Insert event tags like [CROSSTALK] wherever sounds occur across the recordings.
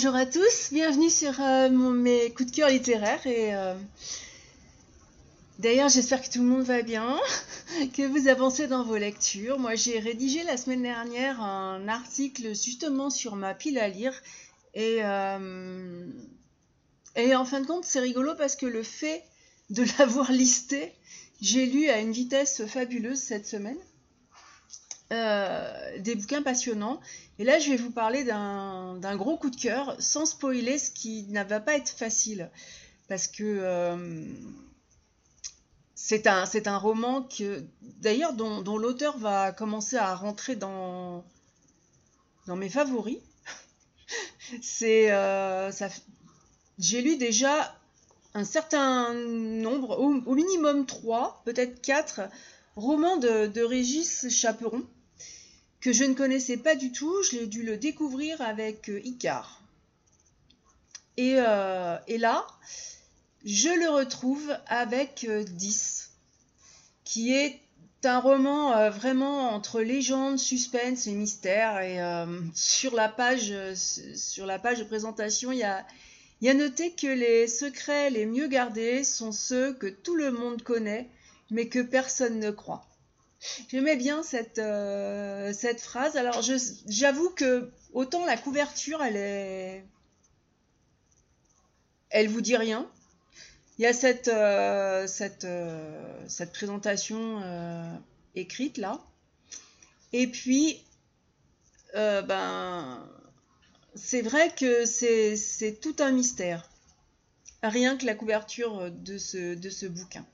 Bonjour à tous, bienvenue sur euh, mes coups de cœur littéraires et euh, d'ailleurs j'espère que tout le monde va bien, [LAUGHS] que vous avancez dans vos lectures. Moi j'ai rédigé la semaine dernière un article justement sur ma pile à lire et, euh, et en fin de compte c'est rigolo parce que le fait de [LAUGHS] l'avoir listé, j'ai lu à une vitesse fabuleuse cette semaine. Euh, des bouquins passionnants. Et là, je vais vous parler d'un gros coup de cœur, sans spoiler, ce qui ne va pas être facile. Parce que euh, c'est un, roman d'ailleurs, dont, l'auteur va commencer à rentrer dans, mes favoris. [LAUGHS] Euh, j'ai lu déjà un certain nombre, au, minimum trois, peut-être quatre, romans de Régis Chaperon que je ne connaissais pas du tout. Je l'ai dû le découvrir avec euh, Icar. Et, euh, et là, je le retrouve avec euh, 10, qui est un roman euh, vraiment entre légende, suspense et mystère. Et euh, sur, la page, euh, sur la page de présentation, il y a, y a noté que les secrets les mieux gardés sont ceux que tout le monde connaît, mais que personne ne croit. J'aimais bien cette, euh, cette phrase. Alors, j'avoue que autant la couverture, elle est. Elle vous dit rien. Il y a cette, euh, cette, euh, cette présentation écrite là. Et puis, ben, c'est vrai que c'est c'est tout un mystère. Rien que la couverture de ce, de ce bouquin.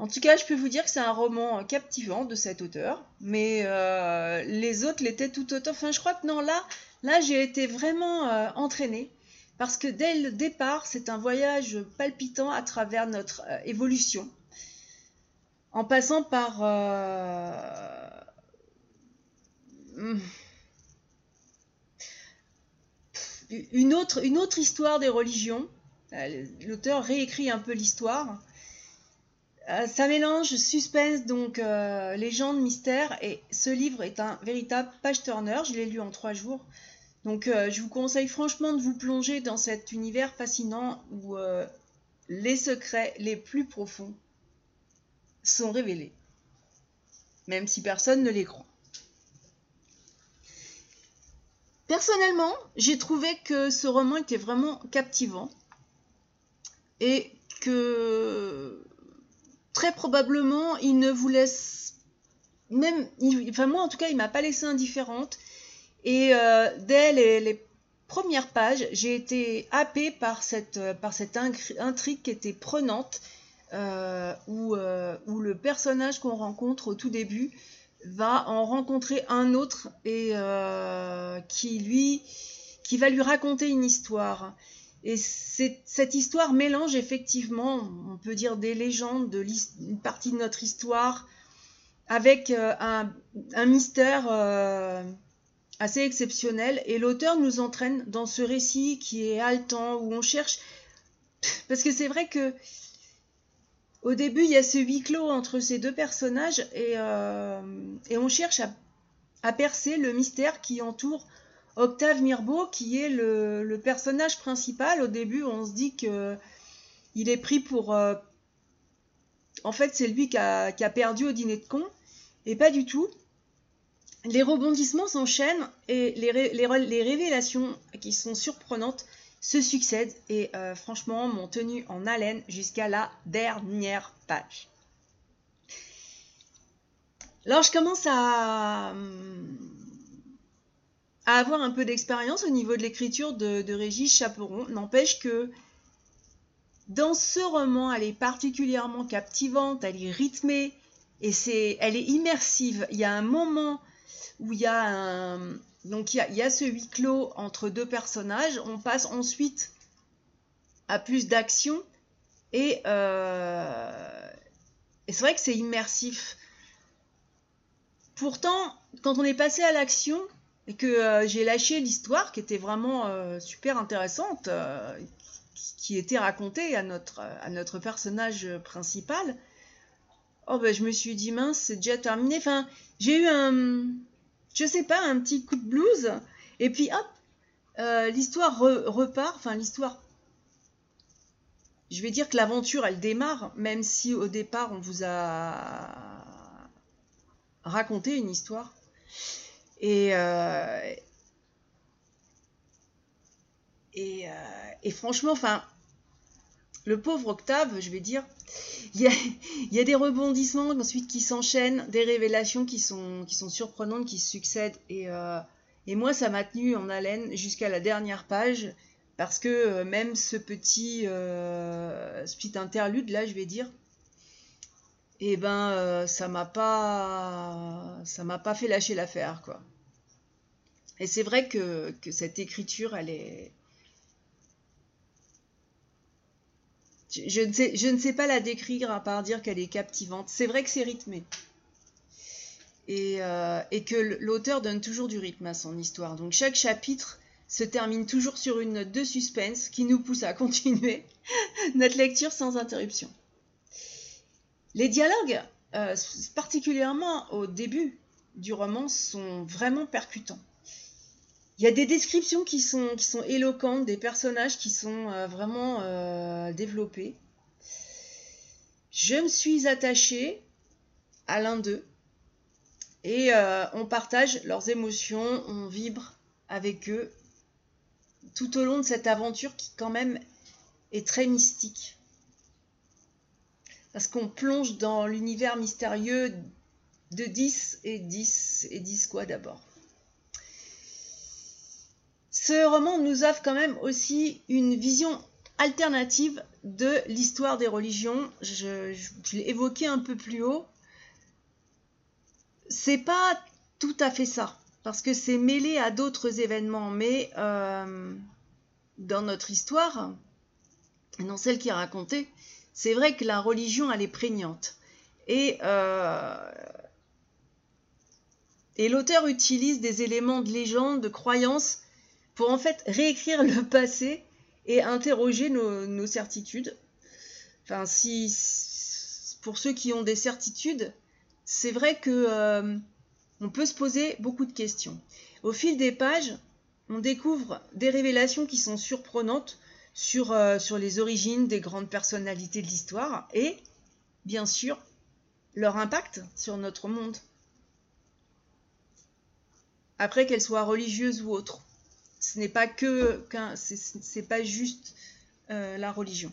En tout cas, je peux vous dire que c'est un roman captivant de cet auteur, mais euh, les autres l'étaient tout autant. Enfin, je crois que non, là, là j'ai été vraiment euh, entraînée, parce que dès le départ, c'est un voyage palpitant à travers notre euh, évolution, en passant par euh, une, autre, histoire des religions. Euh, L'auteur réécrit un peu l'histoire. Euh, ça mélange suspense, donc euh, légende, mystère, et ce livre est un véritable page-turner. Je l'ai lu en trois jours. Donc euh, je vous conseille franchement de vous plonger dans cet univers fascinant où les secrets les plus profonds sont révélés, même si personne ne les croit. Personnellement, j'ai trouvé que ce roman était vraiment captivant et que très probablement, il ne vous laisse même, enfin moi en tout cas, il m'a pas laissé indifférente. Et euh, dès les, premières pages, j'ai été happée par cette, euh, intrigue qui était prenante, euh, où, où le personnage qu'on rencontre au tout début va en rencontrer un autre et qui lui, qui va lui raconter une histoire. Et cette histoire mélange effectivement, on peut dire, des légendes, une partie de notre histoire, avec euh, un, mystère euh, assez exceptionnel. Et l'auteur nous entraîne dans ce récit qui est haletant, où on cherche... [LAUGHS] Parce que c'est vrai que au début, il y a ce huis clos entre ces deux personnages et, euh, on cherche à percer le mystère qui entoure Octave Mirbeau, qui est le, personnage principal. Au début, on se dit que il est pris pour. euh, en fait, c'est lui qui a, perdu au dîner de con, et pas du tout. Les rebondissements s'enchaînent et les, ré- les ré- les révélations qui sont surprenantes se succèdent et euh, franchement m'ont tenu en haleine jusqu'à la dernière page. Alors je commence à, avoir un peu d'expérience au niveau de l'écriture de, Régis Chaperon. N'empêche que dans ce roman, elle est particulièrement captivante, elle est rythmée et c'est, elle est immersive. Il y a un moment où il y a donc il y a, ce huis clos entre deux personnages. On passe ensuite à plus d'action et, euh, et c'est vrai que c'est immersif. Pourtant, quand on est passé à l'action et que euh, j'ai lâché l'histoire qui était vraiment euh, super intéressante, euh, qui était racontée à notre, à notre personnage principal, oh ben je me suis dit mince, c'est déjà terminé. Enfin, j'ai eu un, je sais pas, un petit coup de blues Et puis hop, l'histoire repart, enfin l'histoire je vais dire que l'aventure, elle démarre, même si au départ, on vous a raconté une histoire. Et, euh, euh, et, franchement, enfin, le pauvre Octave, je vais dire, il y a, des rebondissements ensuite qui s'enchaînent, des révélations qui sont, surprenantes, qui succèdent. Et, euh, et moi, ça m'a tenu en haleine jusqu'à la dernière page. Parce que même ce petit, euh, petit interlude, là, je vais dire, eh ben, euh, ça m'a pas, ça m'a pas fait lâcher l'affaire, quoi. Et c'est vrai que, cette écriture, elle est, je, ne sais, je ne sais pas la décrire à part dire qu'elle est captivante. C'est vrai que c'est rythmé. Et, et que l'auteur donne toujours du rythme à son histoire. Donc chaque chapitre se termine toujours sur une note de suspense qui nous pousse à [LAUGHS] continuer notre lecture sans interruption. Les dialogues, euh, particulièrement au début du roman, sont vraiment percutants. Il y a des descriptions qui sont, éloquentes, des personnages qui sont euh, vraiment euh, développés. Je me suis attachée à l'un d'eux et on partage leurs émotions, on vibre avec eux tout au long de cette aventure qui quand même est très mystique. Parce qu'on plonge dans l'univers mystérieux de 10 et 10 et 10 quoi d'abord. Ce roman nous offre quand même aussi une vision alternative de l'histoire des religions. Je, l'ai évoqué un peu plus haut. C'est pas tout à fait ça parce que c'est mêlé à d'autres événements. Mais euh, dans notre histoire, dans celle qui est racontée, c'est vrai que la religion, elle est prégnante. Et, euh, et l'auteur utilise des éléments de légende, de croyance, pour en fait réécrire le passé et interroger nos, certitudes. Enfin, si, pour ceux qui ont des certitudes, c'est vrai que euh, on peut se poser beaucoup de questions. Au fil des pages, on découvre des révélations qui sont surprenantes sur, euh, sur les origines des grandes personnalités de l'histoire et, bien sûr, leur impact sur notre monde. Après qu'elles soient religieuses ou autres. Ce n'est pas que, c'est pas juste euh, la religion.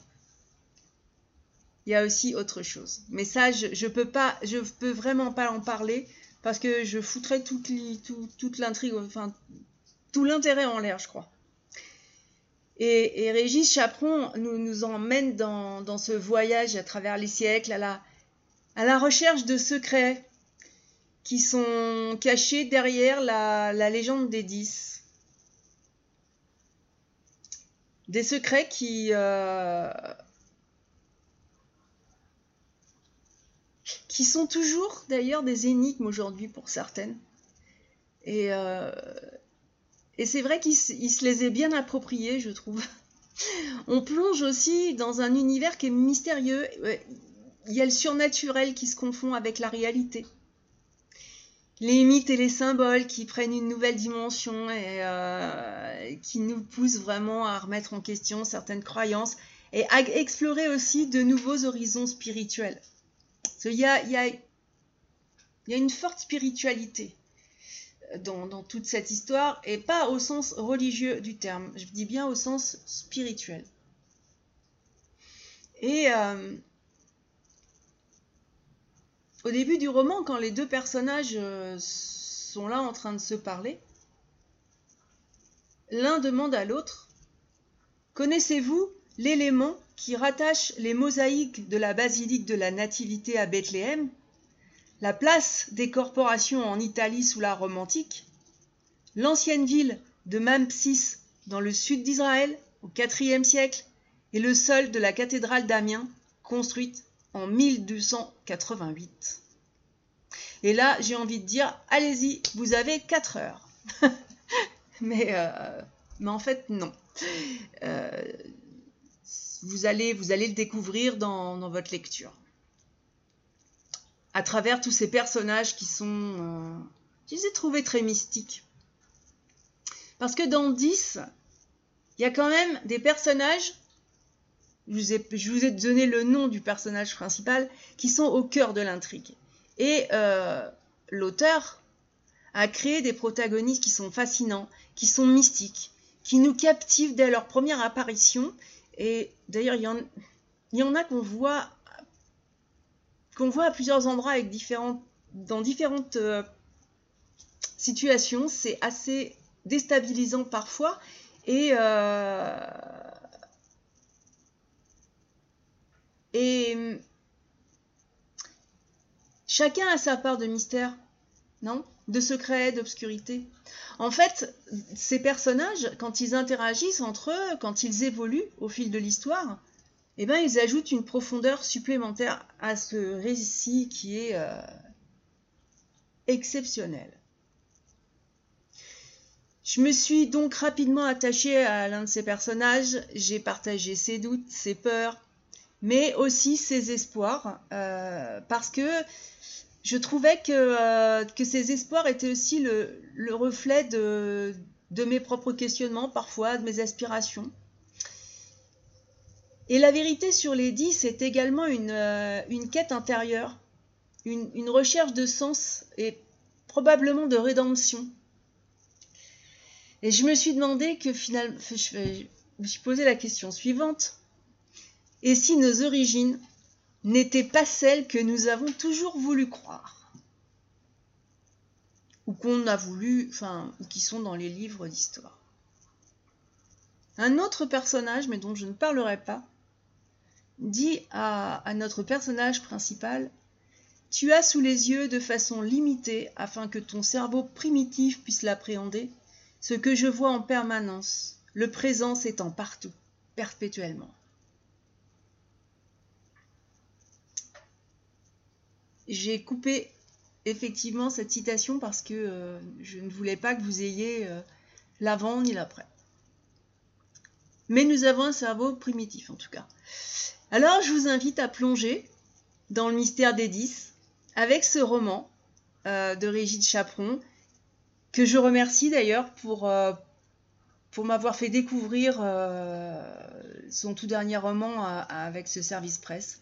Il y a aussi autre chose. Mais ça, je, je peux vraiment pas en parler parce que je foutrais toute l'intrigue, enfin tout l'intérêt en l'air, je crois. Et, Régis Chaperon nous, emmène dans, ce voyage à travers les siècles, à la, recherche de secrets qui sont cachés derrière la, légende des dix. Des secrets qui, euh, qui sont toujours d'ailleurs des énigmes aujourd'hui pour certaines. Et, euh, et c'est vrai qu'il se les est bien appropriés, je trouve. [LAUGHS] On plonge aussi dans un univers qui est mystérieux. Il y a le surnaturel qui se confond avec la réalité. Les mythes et les symboles qui prennent une nouvelle dimension et euh, qui nous poussent vraiment à remettre en question certaines croyances et à explorer aussi de nouveaux horizons spirituels. Il y a, une forte spiritualité dans, toute cette histoire, et pas au sens religieux du terme, je dis bien au sens spirituel. Et euh, au début du roman, quand les deux personnages euh, sont là en train de se parler, l'un demande à l'autre Connaissez-vous l'élément qui rattache les mosaïques de la basilique de la Nativité à Bethléem, la place des corporations en Italie sous la Rome antique, l'ancienne ville de Mampsis dans le sud d'Israël au IVe siècle et le sol de la cathédrale d'Amiens construite en 1288. Et là, j'ai envie de dire, allez-y, vous avez 4 heures. [LAUGHS] mais, euh, mais en fait, non. Euh, vous allez, vous allez le découvrir dans, votre lecture. À travers tous ces personnages qui sont, euh, je les ai trouvés très mystiques. Parce que dans 10, il y a quand même des personnages, je vous, ai, donné le nom du personnage principal, qui sont au cœur de l'intrigue. Et euh, l'auteur a créé des protagonistes qui sont fascinants, qui sont mystiques, qui nous captivent dès leur première apparition. Et d'ailleurs, il y en a qu'on voit, qu'on voit à plusieurs endroits dans différentes euh, situations. C'est assez déstabilisant parfois. Et, euh, et chacun a sa part de mystère, non? De secret, d'obscurité. En fait, ces personnages, quand ils interagissent entre eux, quand ils évoluent au fil de l'histoire, eh ben, ils ajoutent une profondeur supplémentaire à ce récit qui est euh, exceptionnel. Je me suis donc rapidement attachée à l'un de ces personnages, j'ai partagé ses doutes, ses peurs, mais aussi ses espoirs, euh, parce que je trouvais que, euh, que ces espoirs étaient aussi le, le reflet de, mes propres questionnements, parfois de mes aspirations. Et la vérité sur les dix, c'est également une, euh, une, quête intérieure, une, une recherche de sens et probablement de rédemption. Et je me suis demandé que finalement, je me suis posé la question suivante. Et si nos origines n'étaient pas celles que nous avons toujours voulu croire? Ou qu'on a voulu, enfin, ou qui sont dans les livres d'histoire Un autre personnage, mais dont je ne parlerai pas, dit à, notre personnage principal Tu as sous les yeux de façon limitée, afin que ton cerveau primitif puisse l'appréhender, ce que je vois en permanence, le présent s'étend partout, perpétuellement. J'ai coupé effectivement cette citation parce que euh, je ne voulais pas que vous ayez euh, l'avant ni l'après. Mais nous avons un cerveau primitif en tout cas. Alors je vous invite à plonger dans le mystère des dix avec ce roman euh, de Régine Chaperon que je remercie d'ailleurs pour, euh, m'avoir fait découvrir euh, son tout dernier roman avec ce service presse.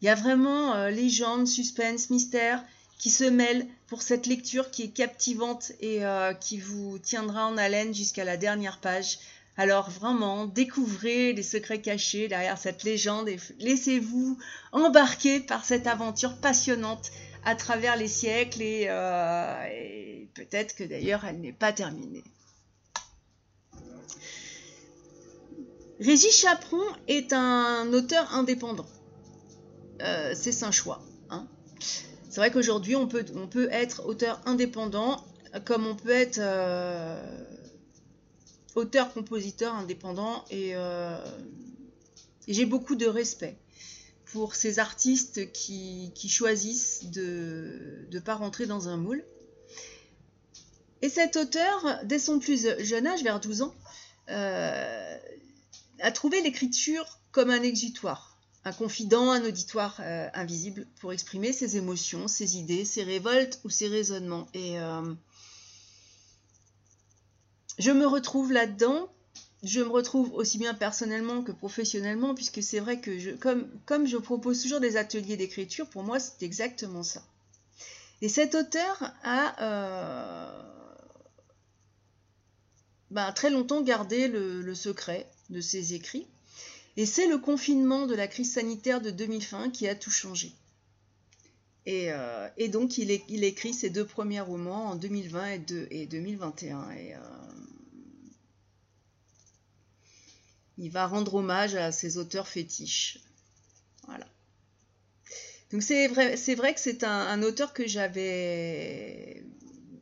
Il y a vraiment légende, suspense, mystère qui se mêlent pour cette lecture qui est captivante et qui vous tiendra en haleine jusqu'à la dernière page. Alors vraiment, découvrez les secrets cachés derrière cette légende et laissez-vous embarquer par cette aventure passionnante à travers les siècles et, euh, et peut-être que d'ailleurs elle n'est pas terminée. Régis Chaperon est un auteur indépendant. Euh, c'est un choix. Hein. C'est vrai qu'aujourd'hui on peut, on peut être auteur indépendant comme on peut être euh, auteur-compositeur indépendant et, euh, et j'ai beaucoup de respect pour ces artistes qui, choisissent de ne pas rentrer dans un moule. Et cet auteur, dès son plus jeune âge, vers 12 ans, euh, a trouvé l'écriture comme un exutoire, un confident, un auditoire euh, invisible pour exprimer ses émotions, ses idées, ses révoltes ou ses raisonnements. Et je me retrouve là-dedans je me retrouve aussi bien personnellement que professionnellement, puisque c'est vrai que comme, je propose toujours des ateliers d'écriture, pour moi c'est exactement ça. Et cet auteur a euh, ben, très longtemps gardé le, secret de ses écrits, et c'est le confinement de la crise sanitaire de 2020 qui a tout changé. Et, euh, donc il, écrit ses deux premiers romans en 2020 et, de, et 2021. Et, euh, il va rendre hommage à ses auteurs fétiches. Voilà. Donc c'est vrai, que c'est un, auteur que j'avais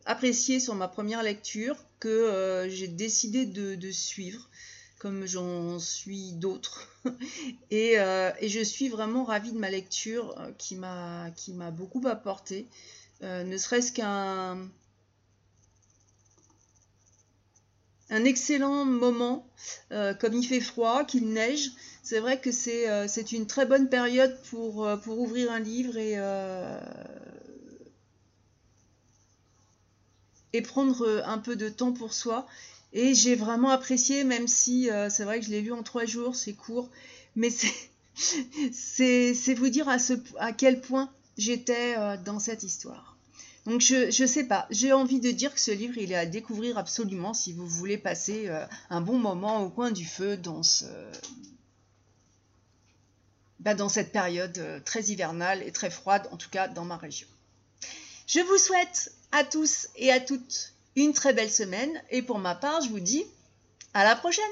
apprécié sur ma première lecture, que euh, j'ai décidé de, suivre, comme j'en suis d'autres. [LAUGHS] et, euh, et, je suis vraiment ravie de ma lecture euh, qui m'a, beaucoup apporté, ne serait-ce qu'un un excellent moment, euh, comme il fait froid, qu'il neige. C'est vrai que c'est euh, une très bonne période pour, euh, pour ouvrir un livre et, et prendre un peu de temps pour soi. Et j'ai vraiment apprécié, même si c'est vrai que je l'ai lu en trois jours, c'est court, mais c'est [LAUGHS] vous dire à, ce, à quel point j'étais dans cette histoire. Donc je ne sais pas, j'ai envie de dire que ce livre, il est à découvrir absolument si vous voulez passer euh, un bon moment au coin du feu dans, ce, bah, dans cette période très hivernale et très froide, en tout cas dans ma région. Je vous souhaite à tous et à toutes une très belle semaine. Et pour ma part, je vous dis à la prochaine